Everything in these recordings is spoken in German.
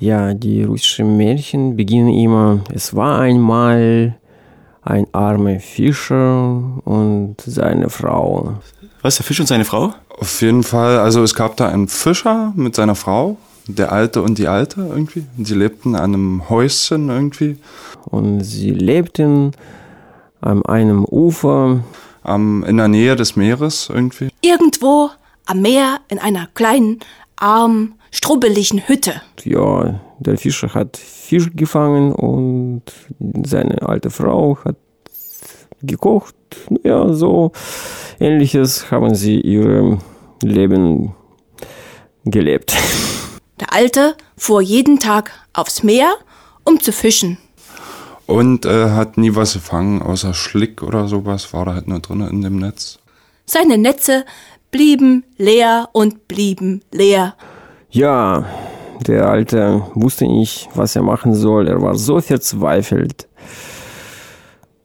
Ja, die russischen Märchen beginnen immer, es war einmal ein armer Fischer und seine Frau. Was, der Fisch und seine Frau? Auf jeden Fall, also es gab da einen Fischer mit seiner Frau, der Alte und die Alte irgendwie. Und sie lebten an einem Häuschen irgendwie. Und sie lebten an einem Ufer. Um, in der Nähe des Meeres irgendwie. Irgendwo am Meer in einer kleinen, armen, strubbeligen Hütte. Ja, der Fischer hat Fisch gefangen und seine alte Frau hat gekocht. Ja, so ähnliches haben sie ihr Leben gelebt. Der Alte fuhr jeden Tag aufs Meer, um zu fischen. Und äh, hat nie was gefangen, außer Schlick oder sowas, war da halt nur drin in dem Netz. Seine Netze blieben leer und blieben leer. Ja, der Alte wusste nicht, was er machen soll. Er war so verzweifelt.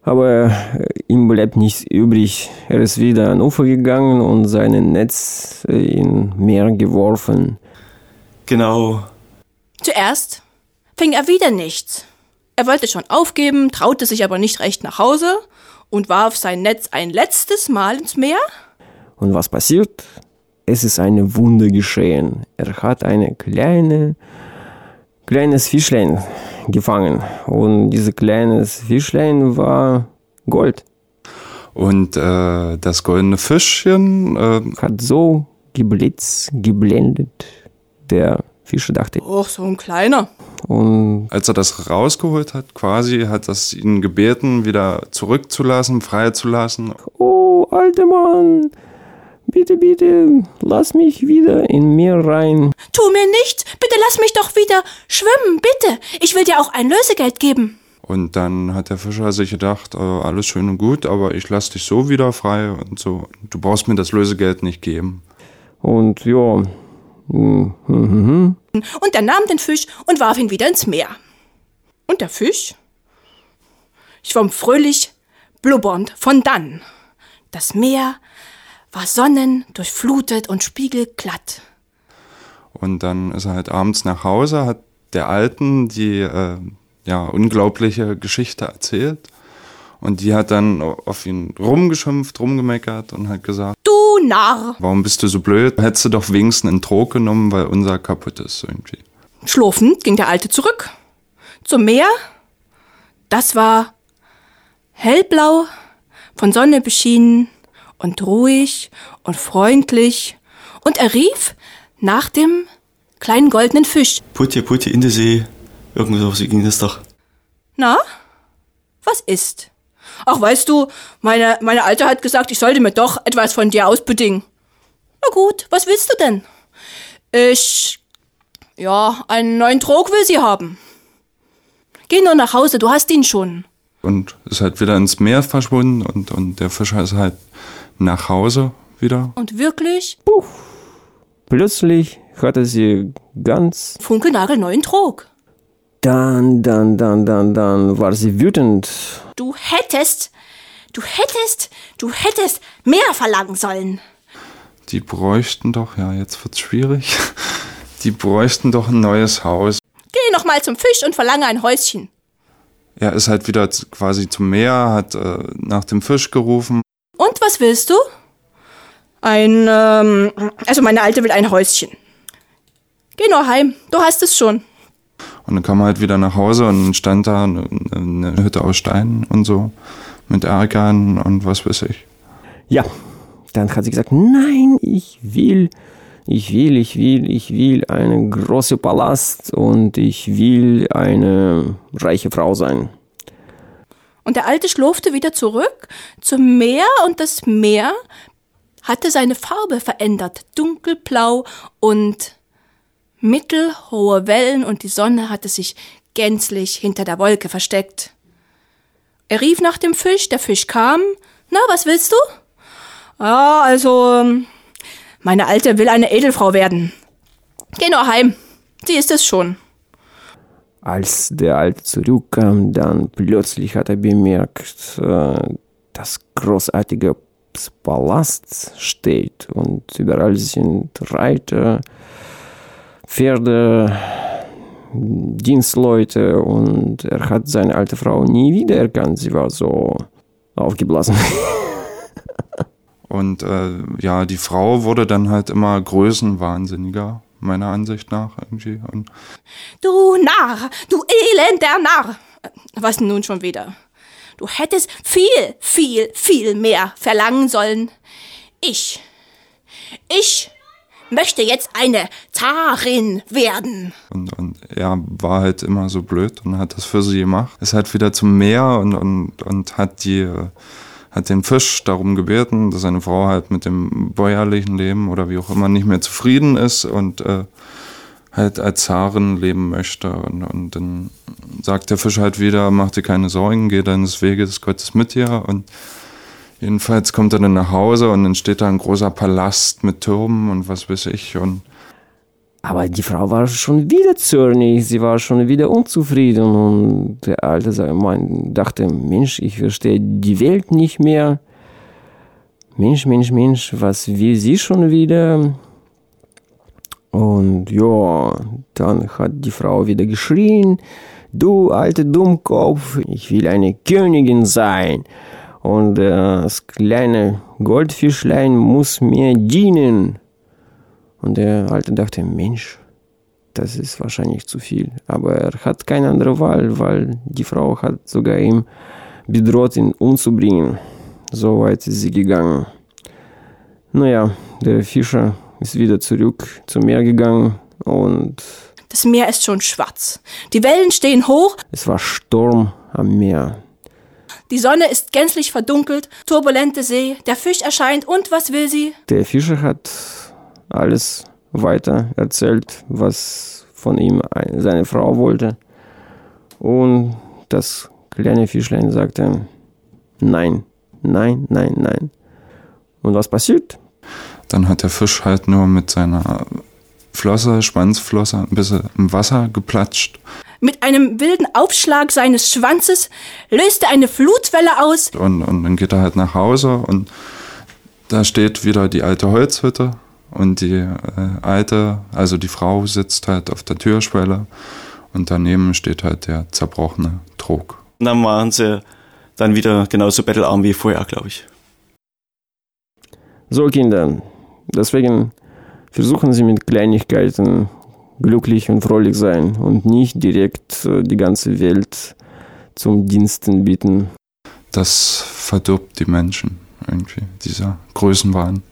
Aber äh, ihm bleibt nichts übrig. Er ist wieder an Ufer gegangen und sein Netz äh, in Meer geworfen. Genau. Zuerst fing er wieder nichts. Er wollte schon aufgeben, traute sich aber nicht recht nach Hause und warf sein Netz ein letztes Mal ins Meer. Und was passiert? Es ist eine Wunder geschehen. Er hat eine kleine, kleines Fischlein gefangen. Und dieses kleines Fischlein war Gold. Und äh, das goldene Fischchen äh, hat so geblitzt, geblendet. Der Fischer dachte. Oh, so ein kleiner. Und als er das rausgeholt hat, quasi, hat das ihn gebeten, wieder zurückzulassen, freizulassen. Oh, alter Mann, bitte, bitte, lass mich wieder in Meer rein. Tu mir nichts, bitte lass mich doch wieder schwimmen, bitte. Ich will dir auch ein Lösegeld geben. Und dann hat der Fischer sich gedacht, äh, alles schön und gut, aber ich lass dich so wieder frei und so. Du brauchst mir das Lösegeld nicht geben. Und ja, und er nahm den Fisch und warf ihn wieder ins Meer. Und der Fisch schwamm fröhlich, blubbernd von dann. Das Meer war sonnendurchflutet und spiegelglatt. Und dann ist er halt abends nach Hause, hat der Alten die äh, ja, unglaubliche Geschichte erzählt. Und die hat dann auf ihn rumgeschimpft, rumgemeckert und hat gesagt, Du Narr! Warum bist du so blöd? Hättest du doch wenigstens einen Trog genommen, weil unser kaputt ist irgendwie. Schlurfend ging der Alte zurück zum Meer. Das war hellblau, von Sonne beschienen und ruhig und freundlich. Und er rief nach dem kleinen goldenen Fisch. Putje, Putje in der See. Irgendwie so ging das doch. Na, was ist? Ach, weißt du, meine, meine Alte hat gesagt, ich sollte mir doch etwas von dir ausbedingen. Na gut, was willst du denn? Ich. Ja, einen neuen Trog will sie haben. Geh nur nach Hause, du hast ihn schon. Und ist halt wieder ins Meer verschwunden und, und der Fischer ist halt nach Hause wieder. Und wirklich? Puh. Plötzlich hatte sie ganz funkelnagelneuen Trog. Dann, dann, dann, dann, dann war sie wütend. Du hättest, du hättest, du hättest mehr verlangen sollen. Die bräuchten doch, ja, jetzt wird's schwierig. Die bräuchten doch ein neues Haus. Geh noch mal zum Fisch und verlange ein Häuschen. Er ist halt wieder quasi zum Meer, hat äh, nach dem Fisch gerufen. Was willst du? Ein, ähm, also meine Alte will ein Häuschen. Geh nur heim, du hast es schon. Und dann kam er halt wieder nach Hause und stand da eine, eine Hütte aus Steinen und so mit Ärgern und was weiß ich. Ja, dann hat sie gesagt, nein, ich will, ich will, ich will, ich will einen großen Palast und ich will eine reiche Frau sein. Und der Alte schlurfte wieder zurück zum Meer und das Meer hatte seine Farbe verändert, dunkelblau und mittelhohe Wellen und die Sonne hatte sich gänzlich hinter der Wolke versteckt. Er rief nach dem Fisch, der Fisch kam. Na, was willst du? Ja, also, meine Alte will eine Edelfrau werden. Geh nur heim, sie ist es schon. Als der Alte zurückkam, dann plötzlich hat er bemerkt, äh, dass großartiger Palast steht und überall sind Reiter, Pferde, Dienstleute und er hat seine alte Frau nie wieder erkannt. Sie war so aufgeblasen. Und äh, ja, die Frau wurde dann halt immer größenwahnsinniger, meiner Ansicht nach irgendwie. Und Du Narr, du elender Narr. Was nun schon wieder? Du hättest viel, viel, viel mehr verlangen sollen. Ich, ich möchte jetzt eine Zarin werden. Und, und er war halt immer so blöd und hat das für sie gemacht. Ist halt wieder zum Meer und, und, und hat die, äh, hat den Fisch darum gebeten, dass seine Frau halt mit dem bäuerlichen Leben oder wie auch immer nicht mehr zufrieden ist und äh, halt als Zarin leben möchte. Und, und dann sagt der Fisch halt wieder, mach dir keine Sorgen, geh deines Weges, Gott ist mit dir. Und jedenfalls kommt er dann nach Hause und dann steht da ein großer Palast mit Türmen und was weiß ich. Und Aber die Frau war schon wieder zornig, sie war schon wieder unzufrieden und der Alte mein, dachte, Mensch, ich verstehe die Welt nicht mehr. Mensch, Mensch, Mensch, was will sie schon wieder? Und ja, dann hat die Frau wieder geschrien, du alte Dummkopf, ich will eine Königin sein. Und das kleine Goldfischlein muss mir dienen. Und der Alte dachte, Mensch, das ist wahrscheinlich zu viel. Aber er hat keine andere Wahl, weil die Frau hat sogar ihm bedroht, ihn umzubringen. So weit ist sie gegangen. Naja, der Fischer ist wieder zurück zum Meer gegangen und Das Meer ist schon schwarz. Die Wellen stehen hoch, es war Sturm am Meer. die Sonne ist gänzlich verdunkelt, turbulente See, der Fisch erscheint und was will sie? Der Fischer hat alles weiter erzählt, was von ihm ein- seine Frau wollte. Und das kleine Fischlein sagte, nein, nein, nein, nein. Und was passiert? dann hat der Fisch halt nur mit seiner Flosse, Schwanzflosse, ein bisschen im Wasser geplatscht. Mit einem wilden Aufschlag seines Schwanzes löste eine Flutwelle aus. Und, und dann geht er halt nach Hause und da steht wieder die alte Holzhütte und die äh, alte, also die Frau sitzt halt auf der Türschwelle und daneben steht halt der zerbrochene Trog. Und dann waren sie dann wieder genauso bettelarm wie vorher, glaube ich. So, Kinder, deswegen versuchen Sie mit Kleinigkeiten glücklich und fröhlich sein und nicht direkt äh, die ganze Welt zum Diensten bieten. Das verdirbt die Menschen irgendwie, dieser Größenwahn.